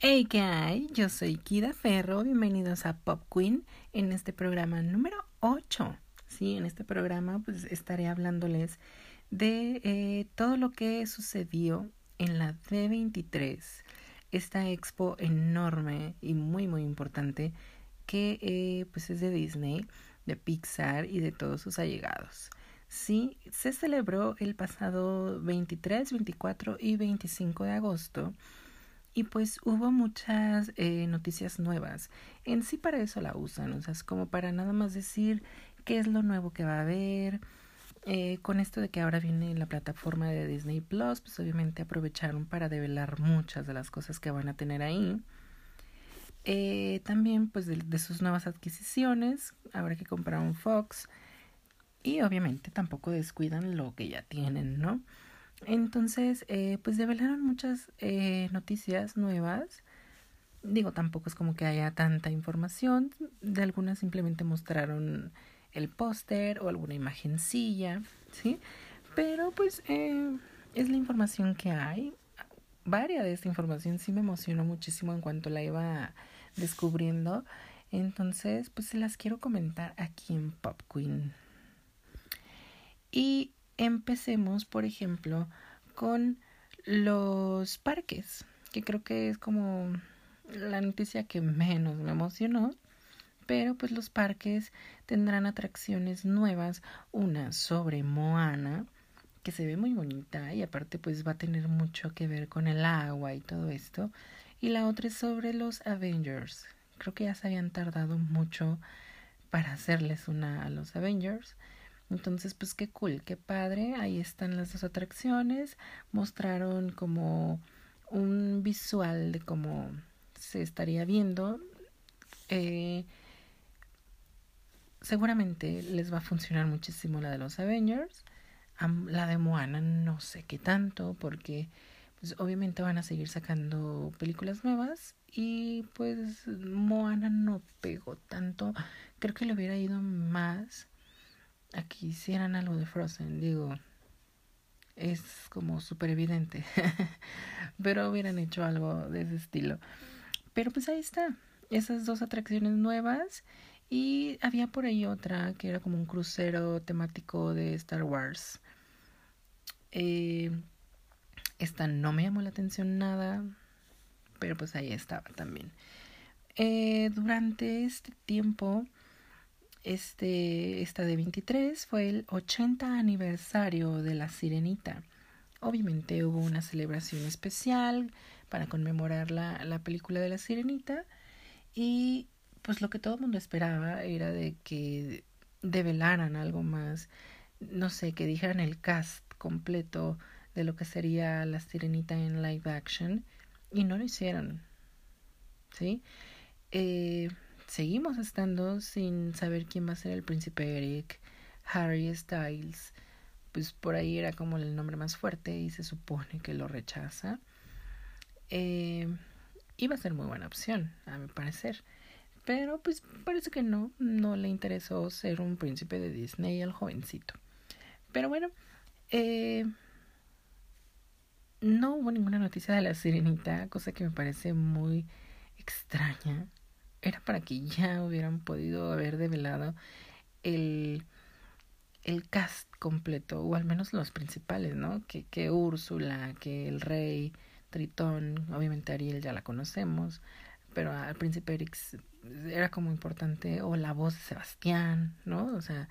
Hey, ¿qué hay? Yo soy Kida Ferro. Bienvenidos a Pop Queen en este programa número 8. Sí, en este programa pues estaré hablándoles de eh, todo lo que sucedió en la D23, esta expo enorme y muy muy importante que eh, pues es de Disney, de Pixar y de todos sus allegados. Sí, se celebró el pasado 23, 24 y 25 de agosto y pues hubo muchas eh, noticias nuevas. En sí para eso la usan, o sea, es como para nada más decir qué es lo nuevo que va a haber. Eh, con esto de que ahora viene la plataforma de Disney Plus, pues obviamente aprovecharon para develar muchas de las cosas que van a tener ahí. Eh, también pues de, sus nuevas adquisiciones, ahora que compraron Fox. Y obviamente tampoco descuidan lo que ya tienen, ¿no? Entonces, eh, pues develaron muchas eh, noticias nuevas. Digo, tampoco es como que haya tanta información. De algunas simplemente mostraron el póster o alguna imagencilla, ¿sí? Pero pues eh, es la información que hay. Varia de esta información sí me emocionó muchísimo en cuanto la iba descubriendo. Entonces, pues se las quiero comentar aquí en Pop Queen. Y empecemos, por ejemplo, con los parques, que creo que es como la noticia que menos me emocionó. Pero pues los parques tendrán atracciones nuevas, una sobre Moana, que se ve muy bonita y aparte pues va a tener mucho que ver con el agua y todo esto. Y la otra es sobre los Avengers. Creo que ya se habían tardado mucho para hacerles una a los Avengers. Entonces, pues qué cool, qué padre. Ahí están las dos atracciones. Mostraron como un visual de cómo se estaría viendo. Eh, seguramente les va a funcionar muchísimo la de los Avengers. La de Moana no sé qué tanto porque pues obviamente van a seguir sacando películas nuevas y pues Moana no pegó tanto. Creo que le hubiera ido más aquí hicieran algo de Frozen, digo, es como súper evidente, pero hubieran hecho algo de ese estilo. Pero pues ahí está, esas dos atracciones nuevas y había por ahí otra que era como un crucero temático de Star Wars. Eh, esta no me llamó la atención nada, pero pues ahí estaba también. Eh, durante este tiempo este, esta de 23 fue el 80 aniversario de La Sirenita. Obviamente hubo una celebración especial para conmemorar la, la película de La Sirenita y pues lo que todo el mundo esperaba era de que develaran algo más, no sé, que dijeran el cast completo de lo que sería La Sirenita en live action y no lo hicieron. ¿Sí? Eh, seguimos estando sin saber quién va a ser el príncipe Eric, Harry Styles, pues por ahí era como el nombre más fuerte y se supone que lo rechaza. Eh, iba a ser muy buena opción, a mi parecer. Pero pues parece que no, no le interesó ser un príncipe de Disney al jovencito. Pero bueno, eh, no hubo ninguna noticia de la sirenita, cosa que me parece muy extraña era para que ya hubieran podido haber develado el, el cast completo, o al menos los principales, ¿no? Que, que Úrsula, que el rey, Tritón, obviamente Ariel ya la conocemos, pero al príncipe Erix era como importante, o la voz de Sebastián, ¿no? O sea,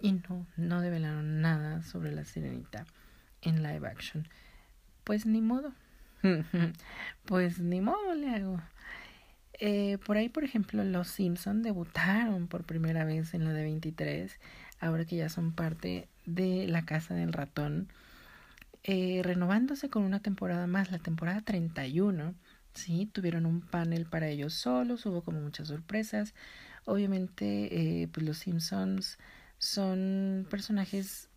y no, no develaron nada sobre la sirenita en live action. Pues ni modo. pues ni modo le hago. Eh, por ahí, por ejemplo, los Simpson debutaron por primera vez en la de 23, ahora que ya son parte de la Casa del Ratón, eh, renovándose con una temporada más, la temporada 31. Sí, tuvieron un panel para ellos solos, hubo como muchas sorpresas. Obviamente, eh, pues los Simpsons son personajes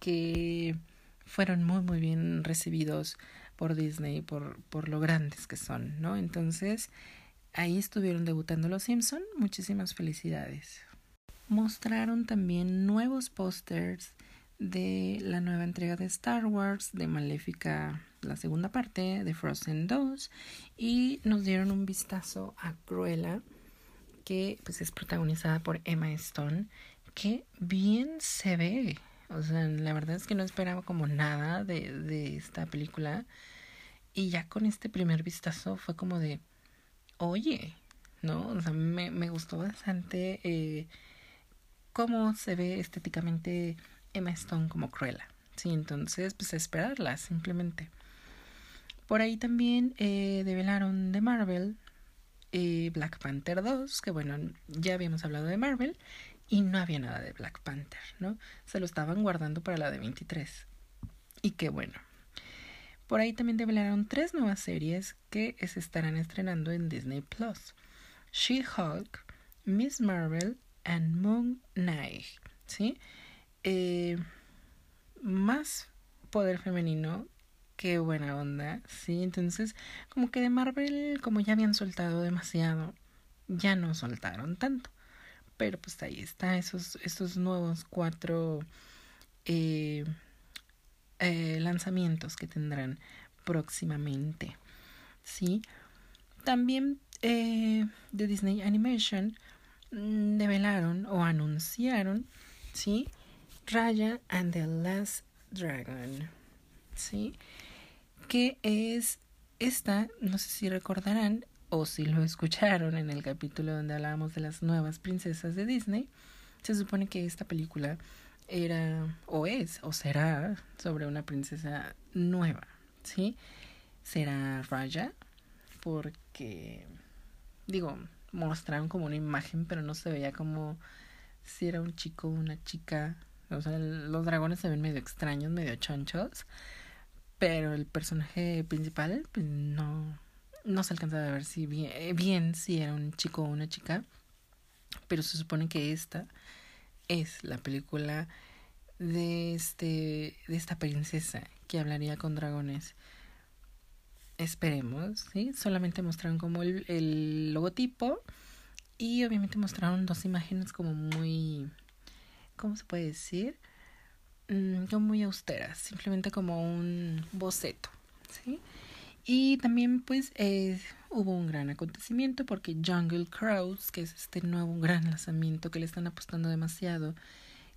que fueron muy muy bien recibidos por Disney por, por lo grandes que son, ¿no? Entonces, Ahí estuvieron debutando los Simpson. Muchísimas felicidades. Mostraron también nuevos pósters de la nueva entrega de Star Wars, de Maléfica, la segunda parte, de Frozen 2, y nos dieron un vistazo a Cruella, que pues es protagonizada por Emma Stone, que bien se ve. O sea, la verdad es que no esperaba como nada de, de esta película. Y ya con este primer vistazo fue como de, oye, ¿no? O sea, me, me gustó bastante eh, cómo se ve estéticamente Emma Stone como Cruella. Sí, entonces, pues esperarla, simplemente. Por ahí también eh, develaron de Marvel eh, Black Panther 2, que bueno, ya habíamos hablado de Marvel y no había nada de Black Panther, ¿no? Se lo estaban guardando para la de 23. Y qué bueno. Por ahí también develaron tres nuevas series que se estarán estrenando en Disney Plus. She-Hulk, Miss Marvel and Moon Knight, ¿sí? Eh, más poder femenino, qué buena onda, ¿sí? Entonces, como que de Marvel, como ya habían soltado demasiado, ya no soltaron tanto. Pero pues ahí está, esos, nuevos cuatro eh, eh, lanzamientos que tendrán próximamente, ¿sí? También eh, de Disney Animation mm, develaron o anunciaron, ¿sí? Raya and the Last Dragon, ¿sí? Que es esta, no sé si recordarán o si lo escucharon en el capítulo donde hablábamos de las nuevas princesas de Disney, se supone que esta película era o es o será sobre una princesa nueva, ¿sí? Será Raya porque digo, mostraron como una imagen, pero no se veía como si era un chico o una chica. O sea, los dragones se ven medio extraños, medio chonchos. Pero el personaje principal, pues no, no se alcanzaba a ver si bien, bien si era un chico o una chica. Pero se supone que esta es la película de este de esta princesa que hablaría con dragones esperemos, ¿sí? Solamente mostraron como el, el logotipo y obviamente mostraron dos imágenes como muy, ¿cómo se puede decir? Mm, como muy austeras, simplemente como un boceto, ¿sí? Y también pues eh, hubo un gran acontecimiento porque Jungle Cruise, que es este nuevo gran lanzamiento que le están apostando demasiado,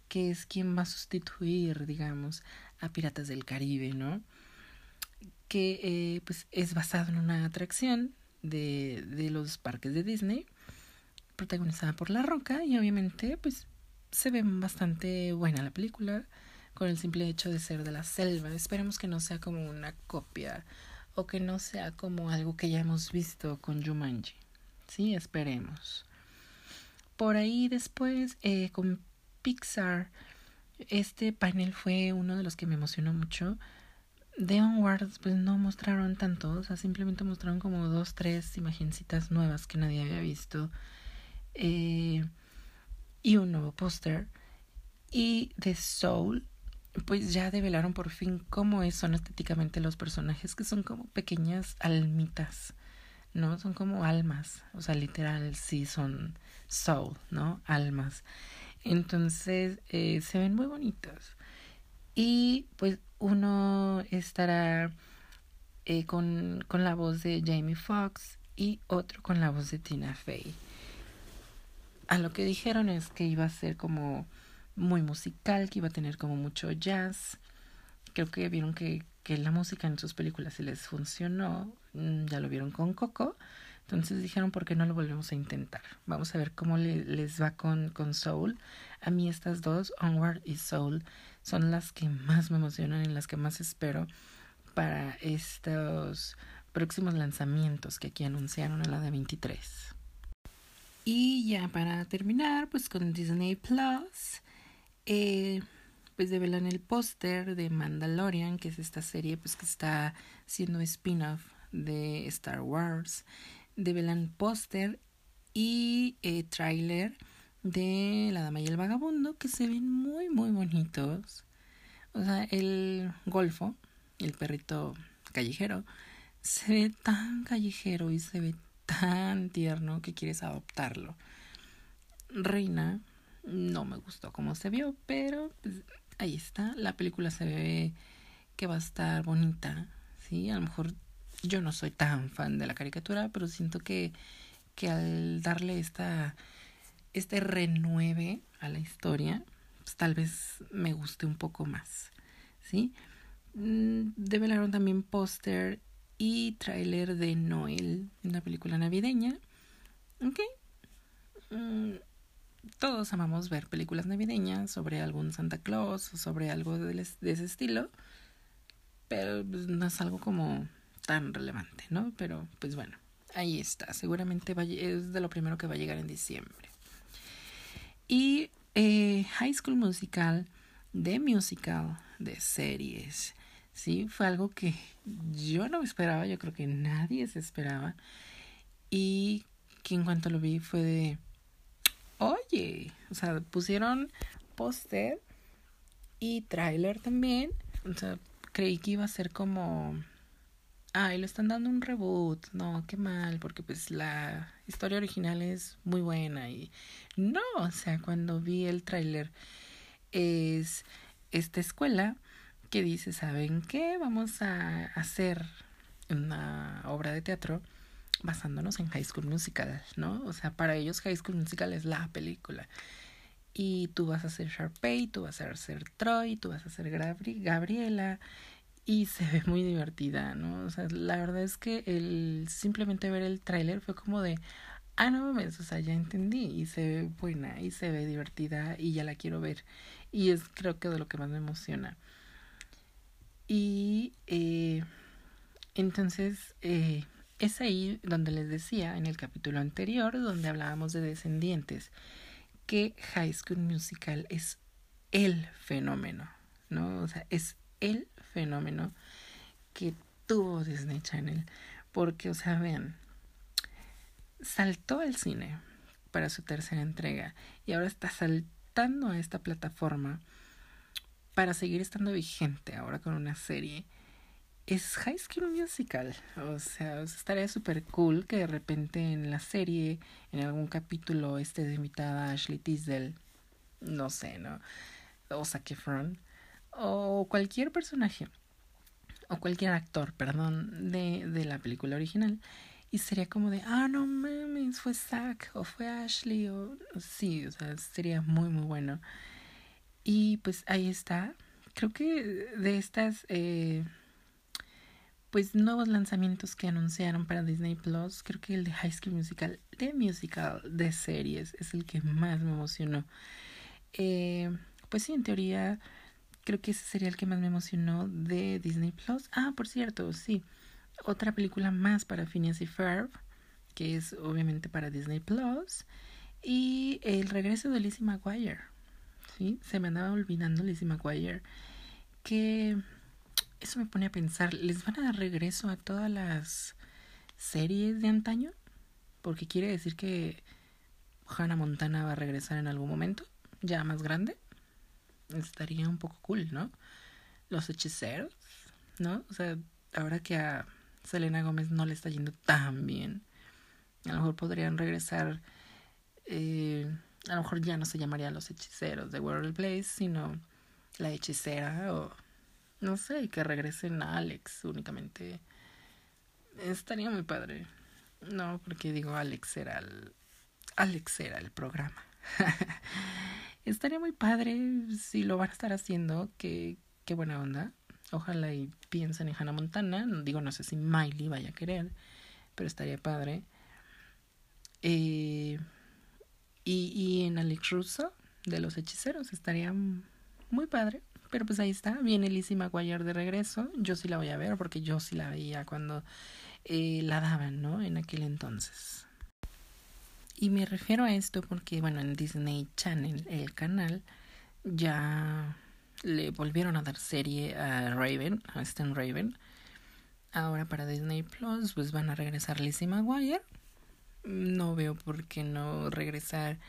que es quien va a sustituir, digamos, a Piratas del Caribe, ¿no? que eh, pues es basado en una atracción de, de los parques de Disney, protagonizada por La Roca y obviamente pues se ve bastante buena la película con el simple hecho de ser de la selva. Esperemos que no sea como una copia o que no sea como algo que ya hemos visto con Jumanji. Sí, esperemos. Por ahí después eh, con Pixar, este panel fue uno de los que me emocionó mucho de Onwards pues no mostraron tanto, o sea, simplemente mostraron como dos, tres imagencitas nuevas que nadie había visto eh, y un nuevo póster. Y de Soul, pues ya develaron por fin cómo son estéticamente los personajes, que son como pequeñas almitas, ¿no? Son como almas, o sea, literal, sí son soul, ¿no? Almas. Entonces, eh, se ven muy bonitos. Y pues uno estará eh, con, con la voz de Jamie Foxx y otro con la voz de Tina Fey. A lo que dijeron es que iba a ser como muy musical, que iba a tener como mucho jazz. Creo que vieron que, que la música en sus películas se les funcionó. Mm, ya lo vieron con Coco. Entonces dijeron, ¿por qué no lo volvemos a intentar? Vamos a ver cómo le, les va con, con Soul. A mí estas dos, Onward y Soul, son las que más me emocionan y las que más espero para estos próximos lanzamientos que aquí anunciaron en la de 23. Y ya para terminar, pues con Disney Plus, eh, pues develan el póster de Mandalorian, que es esta serie pues que está siendo spin-off de Star Wars. Develan póster y eh, tráiler de La Dama y el Vagabundo que se ven muy muy bonitos. O sea, el golfo, el perrito callejero, se ve tan callejero y se ve tan tierno que quieres adoptarlo. Reina no me gustó cómo se vio, pero pues, ahí está. La película se ve que va a estar bonita, ¿sí? A lo mejor yo no soy tan fan de la caricatura, pero siento que, que al darle esta, este renueve a la historia, pues tal vez me guste un poco más, ¿sí? Mm, develaron también póster y tráiler de Noel, una película navideña. Ok. Mm, todos amamos ver películas navideñas sobre algún Santa Claus o sobre algo de, ese estilo, pero pues, no es algo como tan relevante, ¿no? Pero pues bueno, ahí está. Seguramente va, es de lo primero que va a llegar en diciembre. Y eh, High School Musical, de musical, de series, ¿sí? Fue algo que yo no esperaba, yo creo que nadie se esperaba. Y que en cuanto lo vi fue de, o sea, pusieron póster y tráiler también. O sea, creí que iba a ser como, ay, le están dando un reboot. No, qué mal, porque pues la historia original es muy buena y no, o sea, cuando vi el tráiler es esta escuela que dice, ¿saben qué? Vamos a hacer una obra de teatro basándonos en High School Musical, ¿no? O sea, para ellos High School Musical es la película. Y tú vas a ser Sharpay, tú vas a ser Troy, tú vas a ser Gabriela. Y se ve muy divertida, ¿no? O sea, la verdad es que el simplemente ver el tráiler fue como de, ah, no mames, o sea, ya entendí. Y se ve buena, y se ve divertida, y ya la quiero ver. Y es creo que de lo que más me emociona. Y eh, entonces eh, es ahí donde les decía en el capítulo anterior, donde hablábamos de descendientes, que High School Musical es el fenómeno, ¿no? O sea, es el fenómeno que tuvo Disney Channel. Porque, o sea, vean, saltó al cine para su tercera entrega y ahora está saltando a esta plataforma para seguir estando vigente ahora con una serie es High School Musical. O sea, estaría súper cool que de repente en la serie, en algún capítulo, esté de invitada Ashley Tisdale. No sé, ¿no? O Zac Efron. O cualquier personaje. O cualquier actor, perdón, de, de la película original. Y sería como de, ah, no mames, fue Zac o fue Ashley. O, sí, o sea, sería muy, muy bueno. Y pues ahí está. Creo que de estas, eh, pues nuevos lanzamientos que anunciaron para Disney Plus, creo que el de High School Musical, de musical, de series, es el que más me emocionó. Eh, pues sí, en teoría, creo que ese sería el que más me emocionó de Disney Plus. Ah, por cierto, sí. Otra película más para Phineas y Ferb, que es obviamente para Disney Plus. Y el regreso de Lizzie McGuire ¿sí? Se me andaba olvidando Lizzie McGuire. Que eso me pone a pensar, ¿les van a dar regreso a todas las series de antaño? Porque quiere decir que Hannah Montana va a regresar en algún momento, ya más grande. Estaría un poco cool, ¿no? Los hechiceros, ¿no? O sea, ahora que a Selena Gómez no le está yendo tan bien, a lo mejor podrían regresar eh, a lo mejor ya no se llamarían los hechiceros de World Place, sino la hechicera o no sé, que regresen a Alex únicamente. Estaría muy padre. No, porque digo Alex era el Alex era el programa. Estaría muy padre si lo van a estar haciendo, que qué buena onda. Ojalá y piensen en Hannah Montana. Digo, no sé si Miley vaya a querer, pero estaría padre. Eh, y, y en Alex Russo, de los hechiceros, estaría muy padre. Pero pues ahí está, viene Lizzie McGuire de regreso. Yo sí la voy a ver porque yo sí la veía cuando eh, la daban, ¿no? En aquel entonces. Y me refiero a esto porque, bueno, en Disney Channel, el canal, ya le volvieron a dar serie a Raven, a Stan Raven. Ahora para Disney Plus, pues van a regresar Lizzie McGuire no veo por qué no regresar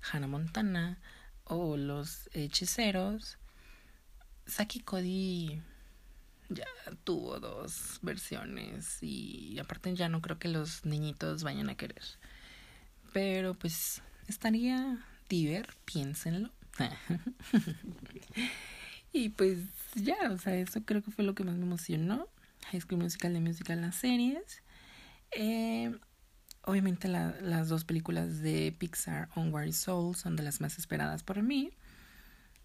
Hannah Montana o los hechiceros. Saki Cody ya tuvo dos versiones y aparte ya no creo que los niñitos vayan a querer. Pero pues estaría diver, piénsenlo. Y pues ya, o sea, eso creo que fue lo que más me emocionó. High School Musical de Musical, las series. Eh, obviamente la, las dos películas de Pixar, Onward Soul, son de las más esperadas por mí.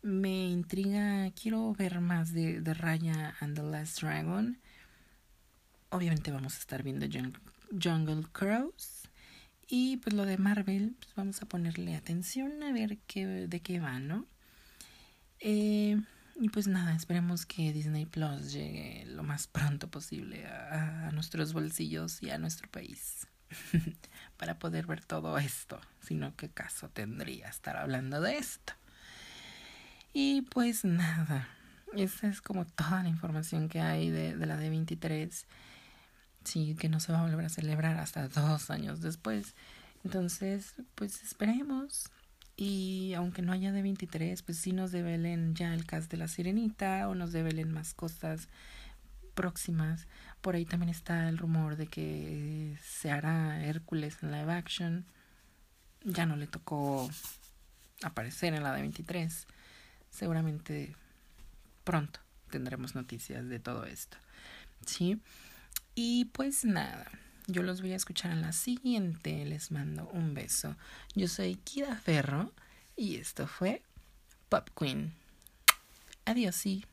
Me intriga, quiero ver más de, de Raya and the Last Dragon. Obviamente vamos a estar viendo Jungle, Cruise. Y pues lo de Marvel, pues vamos a ponerle atención a ver qué, de qué va, ¿no? Eh, y pues nada, esperemos que Disney Plus llegue lo más pronto posible a, a nuestros bolsillos y a nuestro país para poder ver todo esto. Sino qué caso tendría estar hablando de esto. Y pues nada, esa es como toda la información que hay de, de la D23. Sí, que no se va a volver a celebrar hasta dos años después. Entonces, pues esperemos. Y aunque no haya de 23, pues sí nos develen ya el cast de la sirenita o nos develen más cosas próximas. Por ahí también está el rumor de que se hará Hércules en live action. Ya no le tocó aparecer en la de 23. Seguramente pronto tendremos noticias de todo esto. ¿Sí? Y pues nada. Yo los voy a escuchar en la siguiente. Les mando un beso. Yo soy Kida Ferro y esto fue Pop Queen. Adiós, sí.